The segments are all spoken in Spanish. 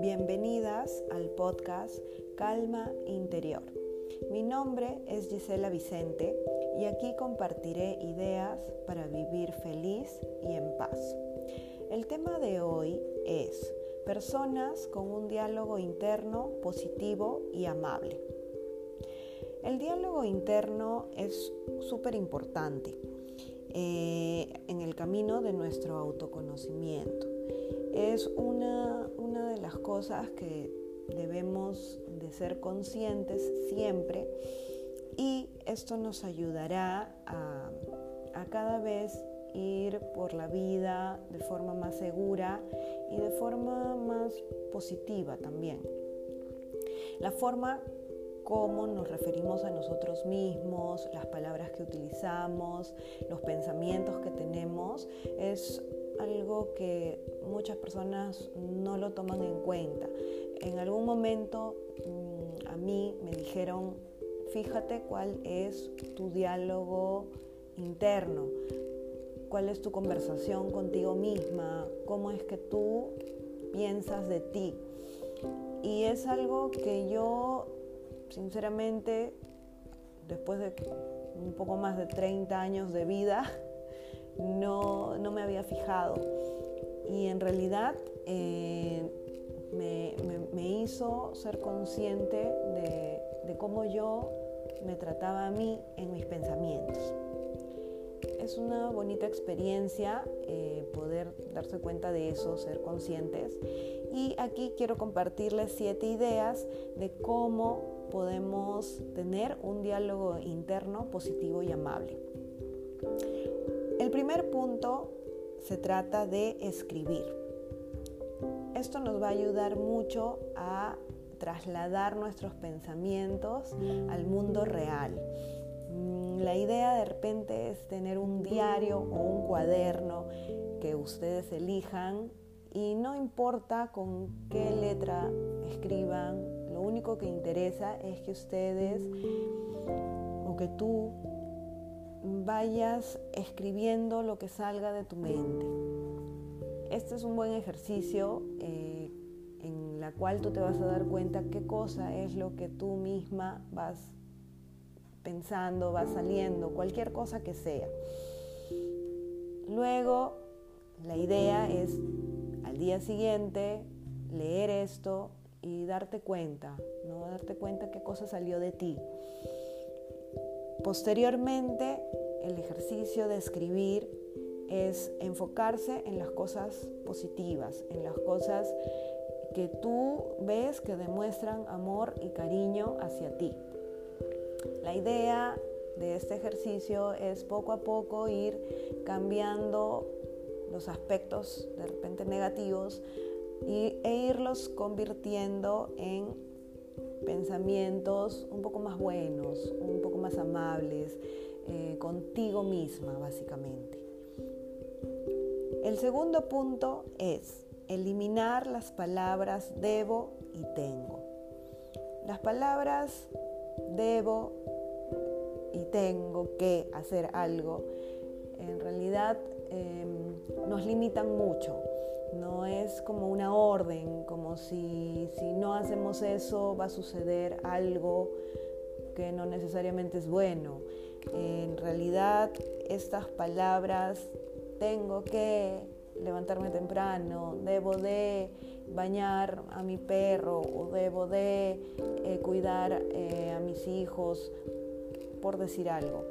Bienvenidas al podcast Calma Interior. Mi nombre es Gisela Vicente y aquí compartiré ideas para vivir feliz y en paz. El tema de hoy es personas con un diálogo interno positivo y amable. El diálogo interno es súper importante eh, en el camino de nuestro autoconocimiento. Es una, una de las cosas que debemos de ser conscientes siempre y esto nos ayudará a, a cada vez ir por la vida de forma más segura y de forma más positiva también. La forma cómo nos referimos a nosotros mismos, las palabras que utilizamos, los pensamientos que tenemos, es algo que muchas personas no lo toman en cuenta. En algún momento mm, a mí me dijeron, fíjate cuál es tu diálogo interno, cuál es tu conversación contigo misma, cómo es que tú piensas de ti. Y es algo que yo sinceramente, después de un poco más de 30 años de vida, no, me había fijado. Y en realidad eh, me, hizo ser consciente de, cómo yo me trataba a mí en mis pensamientos. Es una bonita experiencia eh, poder darse cuenta de eso, ser conscientes. Y aquí quiero compartirles siete ideas de cómo podemos tener un diálogo interno positivo y amable. El primer punto se trata de escribir. Esto nos va a ayudar mucho a trasladar nuestros pensamientos al mundo real. Mm, la idea de repente es tener un diario o un cuaderno que ustedes elijan y no importa con qué letra escriban, único que interesa es que ustedes o que tú vayas escribiendo lo que salga de tu mente. Este es un buen ejercicio eh, en la cual tú te vas a dar cuenta qué cosa es lo que tú misma vas pensando, va saliendo, cualquier cosa que sea. Luego, la idea es al día siguiente leer esto, y darte cuenta, ¿no? Darte cuenta qué cosa salió de ti. Posteriormente, el ejercicio de escribir es enfocarse en las cosas positivas, en las cosas que tú ves que demuestran amor y cariño hacia ti. La idea de este ejercicio es poco a poco ir cambiando los aspectos de repente negativos y, e irlos convirtiendo en pensamientos un poco más buenos, un poco más amables, eh, contigo misma básicamente. El segundo punto es eliminar las palabras debo y tengo. Las palabras debo y tengo que hacer algo en realidad em, nos limitan mucho es como una orden, como si, si no hacemos eso va a suceder algo que no necesariamente es bueno. En realidad estas palabras, tengo que levantarme temprano, debo de bañar a mi perro o debo de eh, cuidar eh, a mis hijos, por decir algo.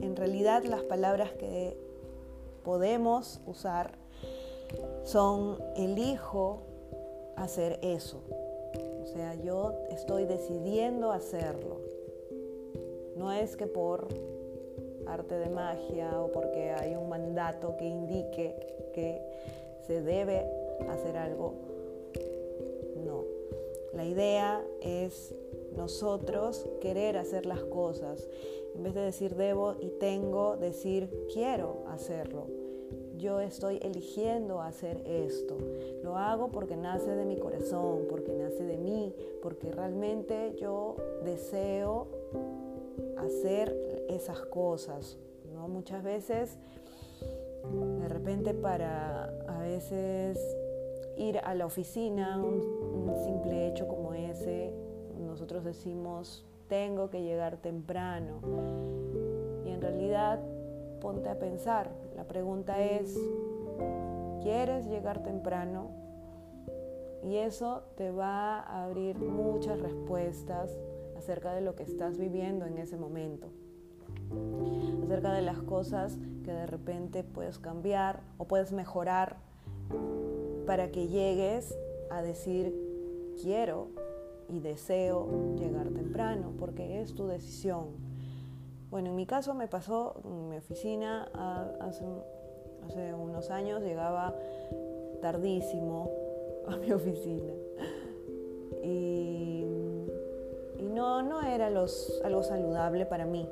En realidad las palabras que podemos usar son elijo hacer eso. O sea, yo estoy decidiendo hacerlo. No es que por arte de magia o porque hay un mandato que indique que se debe hacer algo. No. La idea es nosotros querer hacer las cosas. En vez de decir debo y tengo, decir quiero hacerlo yo estoy eligiendo hacer esto. Lo hago porque nace de mi corazón, porque nace de mí, porque realmente yo deseo hacer esas cosas. ¿no? Muchas veces De repente para a veces ir a la oficina, un, simple hecho como ese, nosotros decimos, tengo que llegar temprano. Y en realidad, ponte a pensar, la pregunta es, ¿quieres llegar temprano? Y eso te va a abrir muchas respuestas acerca de lo que estás viviendo en ese momento, acerca de las cosas que de repente puedes cambiar o puedes mejorar para que llegues a decir quiero y deseo llegar temprano, porque es tu decisión. Bueno, en mi caso me pasó mi oficina hace, unos años, llegaba tardísimo a mi oficina. Y, no, no era algo saludable para mí.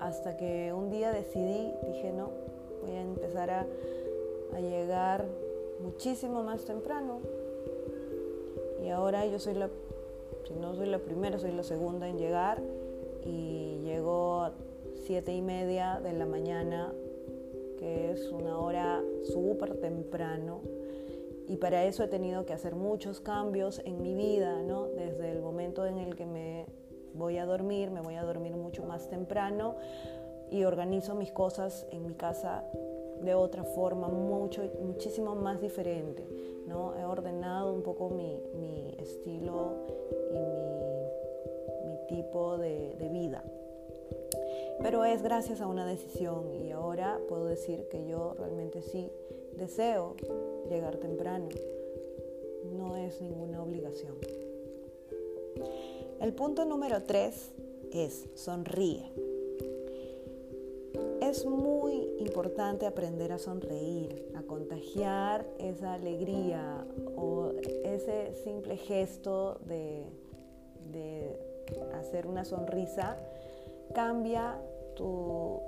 Hasta que un día decidí, dije, no, voy a empezar a llegar muchísimo más temprano. Y ahora yo soy la, si no soy la primera, soy la segunda en llegar y llego a siete y media de la mañana, que es una hora súper temprano. Y para eso he tenido que hacer muchos cambios en mi vida, ¿no? Desde el momento en el que me voy a dormir, me voy a dormir mucho más temprano y organizo mis cosas en mi casa de otra forma, mucho, muchísimo más diferente. ¿no? He ordenado un poco mi, mi estilo y mi tipo de, vida. Pero es gracias a una decisión y ahora puedo decir que yo realmente sí deseo llegar temprano. No es ninguna obligación. El punto número tres es sonríe. Es muy importante aprender a sonreír, a contagiar esa alegría o ese simple gesto de, hacer una sonrisa cambia tu,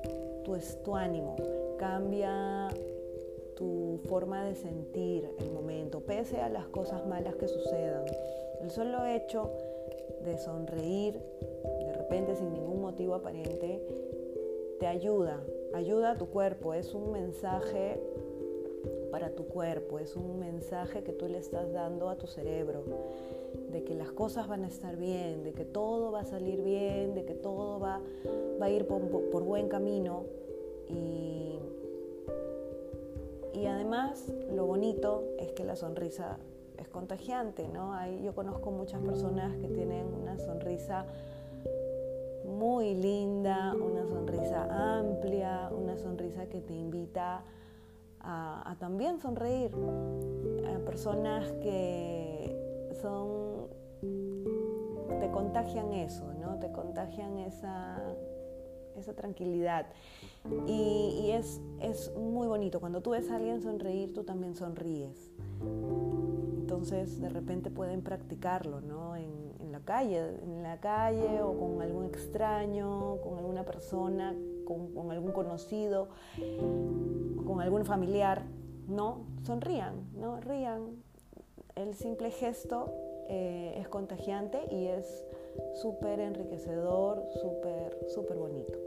tu, ánimo, cambia tu forma de sentir el momento, pese a las cosas malas que sucedan. El solo hecho de sonreír de repente sin ningún motivo aparente te ayuda Ayuda a tu cuerpo, es un mensaje para tu cuerpo, es un mensaje que tú le estás dando a tu cerebro, de que las cosas van a estar bien, de que todo va a salir bien, de que todo va, va a ir por, buen camino. Y, y además lo bonito es que la sonrisa es contagiante, ¿no? Yo conozco muchas personas que tienen una sonrisa muy linda, una sonrisa amplia, una sonrisa que te invita a, también sonreír. A personas que son, te contagian eso, ¿no? Te contagian esa, esa tranquilidad. Y, es, es, muy bonito. Cuando tú ves a alguien sonreír, tú también sonríes. Entonces, de repente pueden practicarlo, ¿no? En, calle, en la calle o con algún extraño, con alguna persona, con, algún conocido, con algún familiar, no, sonrían, no, rían. El simple gesto eh, es contagiante y es súper enriquecedor, súper, súper bonito.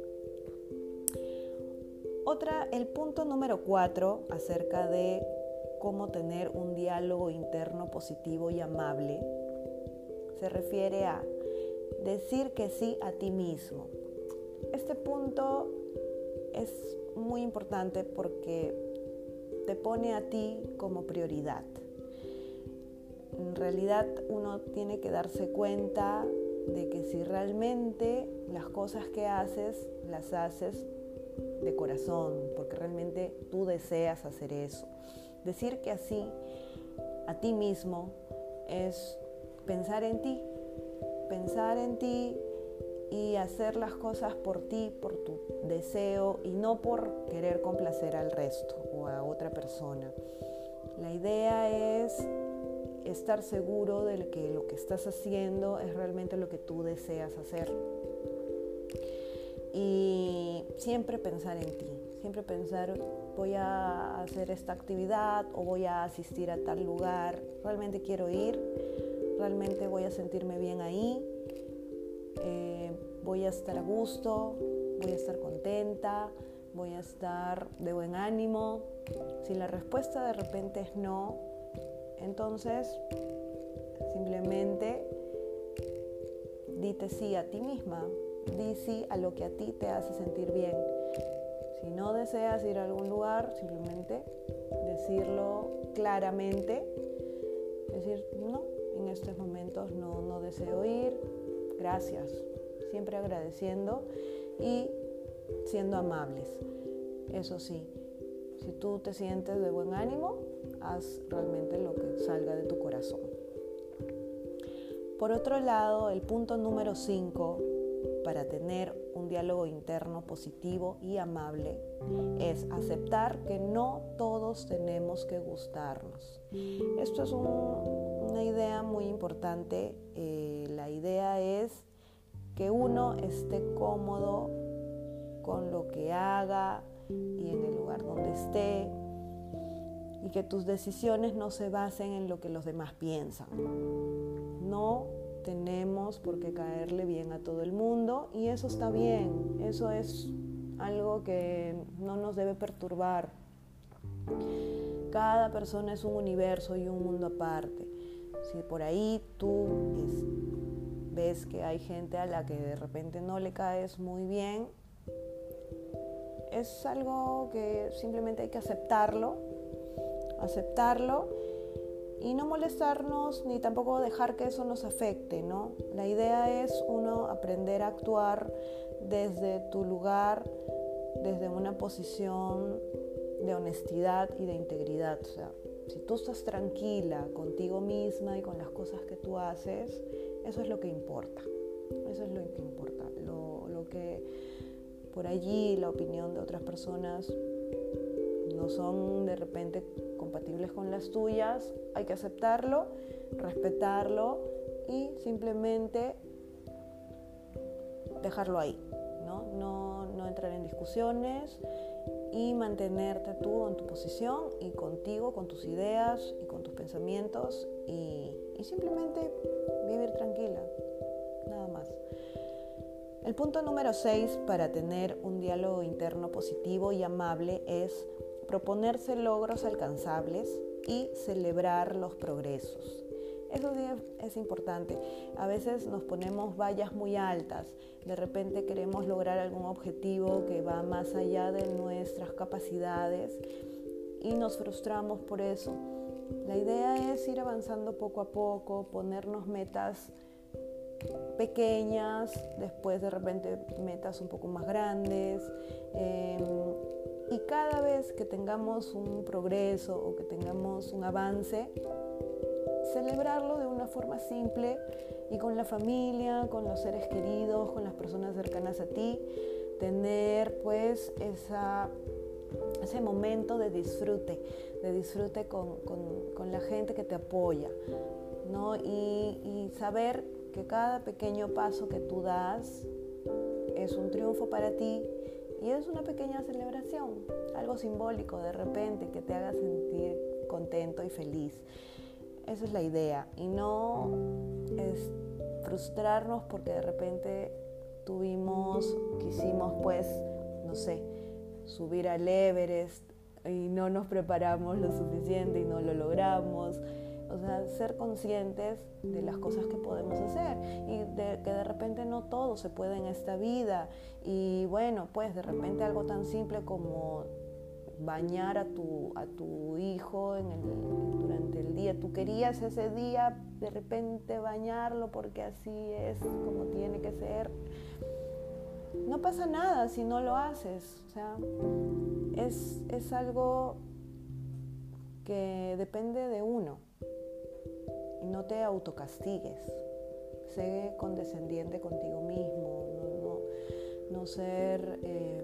Otra, el punto número cuatro acerca de cómo tener un diálogo interno positivo y amable se refiere a decir que sí a ti mismo. Este punto es muy importante porque te pone a ti como prioridad. En realidad uno tiene que darse cuenta de que si realmente las cosas que haces las haces de corazón, porque realmente tú deseas hacer eso. Decir que así a ti mismo es pensar en ti, pensar en ti y hacer las cosas por ti, por tu deseo y no por querer complacer al resto o a otra persona. La idea es estar seguro de que lo que estás haciendo es realmente lo que tú deseas hacer. Y siempre pensar en ti, siempre pensar, voy a hacer esta actividad o voy a asistir a tal lugar, realmente quiero ir realmente voy a sentirme bien ahí, eh, voy a estar a gusto, voy a estar contenta, voy a estar de buen ánimo. Si la respuesta de repente es no, entonces simplemente dite sí a ti misma, di sí a lo que a ti te hace sentir bien. Si no deseas ir a algún lugar, simplemente decirlo claramente, decir no, en estos momentos no, no deseo ir, gracias, siempre agradeciendo y siendo amables. Eso sí, si tú te sientes de buen ánimo, haz realmente lo que salga de tu corazón. Por otro lado, el punto número 5 para tener un diálogo interno positivo y amable es aceptar que no todos tenemos que gustarnos. Esto es una idea muy importante. Eh, la idea es que uno esté cómodo con lo que haga y en el lugar donde esté y que tus decisiones no se basen en lo que los demás piensan. No tenemos por qué caerle bien a todo el mundo y eso está bien, eso es algo que no nos debe perturbar. Cada persona es un universo y un mundo aparte. Si por ahí tú ves que hay gente a la que de repente no le caes muy bien, es algo que simplemente hay que aceptarlo, aceptarlo y no molestarnos ni tampoco dejar que eso nos afecte, ¿no? La idea es uno aprender a actuar desde tu lugar, desde una posición de honestidad y de integridad. O sea, si tú estás tranquila contigo misma y con las cosas que tú haces, eso es lo que importa. Eso es lo que importa. Lo, lo que por allí la opinión de otras personas no son de repente compatibles con las tuyas, hay que aceptarlo, respetarlo y simplemente dejarlo ahí, ¿no? No, no entrar en discusiones y mantenerte tú en tu posición y contigo, con tus ideas y con tus pensamientos y, y simplemente vivir tranquila, nada más. El punto número 6 para tener un diálogo interno positivo y amable es proponerse logros alcanzables y celebrar los progresos. Eso es importante. A veces nos ponemos vallas muy altas. De repente queremos lograr algún objetivo que va más allá de nuestras capacidades y nos frustramos por eso. La idea es ir avanzando poco a poco, ponernos metas pequeñas, después de repente metas un poco más grandes. Que tengamos un progreso o que tengamos un avance, celebrarlo de una forma simple y con la familia, con los seres queridos, con las personas cercanas a ti, tener pues ese momento de disfrute, de disfrute con, la gente que te apoya, ¿no? Y saber que cada pequeño paso que tú das es un triunfo para ti y es una pequeña celebración, algo simbólico de repente que te haga sentir contento y feliz. Esa es la idea y no es frustrarnos porque de repente tuvimos, quisimos pues, no sé, subir al Everest y no nos preparamos lo suficiente y no lo logramos o sea, ser conscientes de las cosas que podemos hacer y de que de repente no todo se puede en esta vida. Y bueno, pues de repente algo tan simple como bañar a tu, a tu hijo durante el día. Tú querías ese día de repente bañarlo porque así es como tiene que ser. No pasa nada si no lo haces. O sea, es, es algo que depende de uno no te autocastigues. Sé condescendiente contigo mismo, no, ser eh,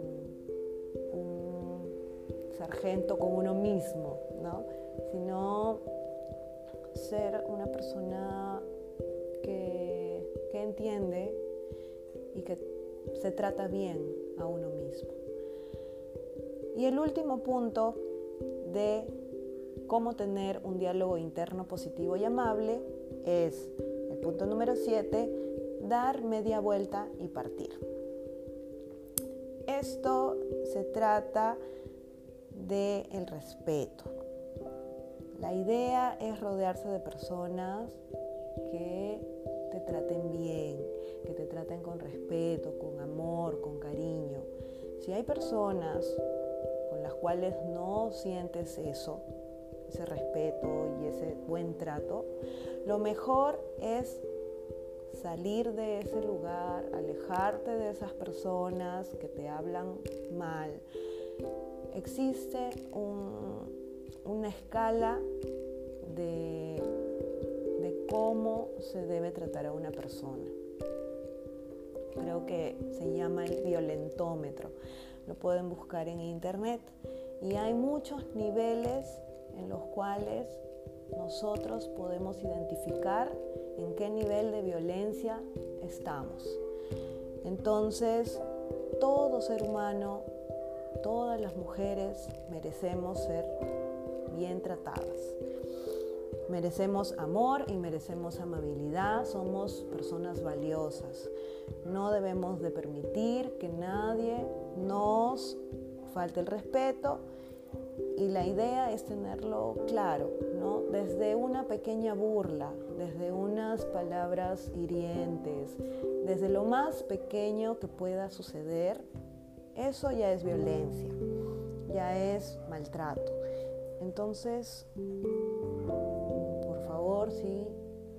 un sargento con uno mismo, ¿no? sino ser una persona que, que entiende y que se trata bien a uno mismo. Y el último punto de cómo tener un diálogo interno positivo y amable es el punto número 7, dar media vuelta y partir. Esto se trata del el respeto. La idea es rodearse de personas que te traten bien, que te traten con respeto, con amor, con cariño. Si hay personas con las cuales no sientes eso, ese respeto y ese buen trato, lo mejor es salir de ese lugar, alejarte de esas personas que te hablan mal. Existe una escala de, de cómo se debe tratar a una persona. Creo que se llama el violentómetro. Lo pueden buscar en internet y hay muchos niveles en los cuales nosotros podemos identificar en qué nivel de violencia estamos. Entonces, todo ser humano, todas las mujeres merecemos ser bien tratadas. Merecemos amor y merecemos amabilidad, somos personas valiosas. No debemos de permitir que nadie nos falte el respeto y la idea es tenerlo claro, ¿no? Desde una pequeña burla, desde unas palabras hirientes, desde lo más pequeño que pueda suceder, eso ya es violencia, ya es maltrato. Entonces, por favor, sí,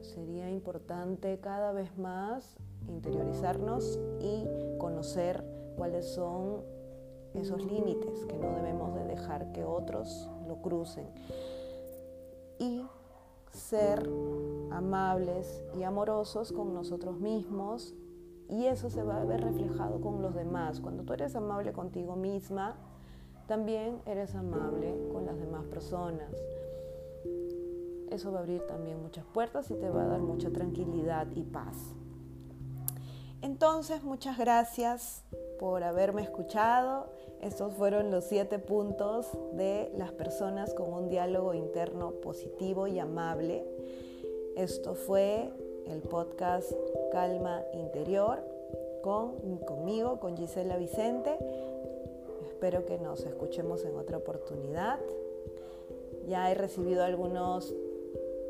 sería importante cada vez más interiorizarnos y conocer cuáles son esos límites que no debemos de dejar que otros lo crucen. Y ser amables y amorosos con nosotros mismos y eso se va a ver reflejado con los demás. Cuando tú eres amable contigo misma, también eres amable con las demás personas. Eso va a abrir también muchas puertas y te va a dar mucha tranquilidad y paz. Entonces, muchas gracias por haberme escuchado. Estos fueron los siete puntos de las personas con un diálogo interno positivo y amable. Esto fue el podcast Calma Interior con, conmigo, con Gisela Vicente. Espero que nos escuchemos en otra oportunidad. Ya he recibido algunos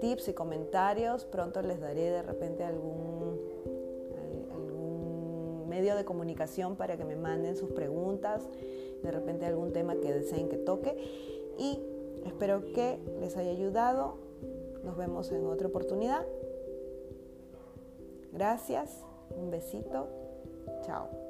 tips y comentarios. Pronto les daré de repente algún medio de comunicación para que me manden sus preguntas, de repente algún tema que deseen que toque. Y espero que les haya ayudado. Nos vemos en otra oportunidad. Gracias, un besito, chao.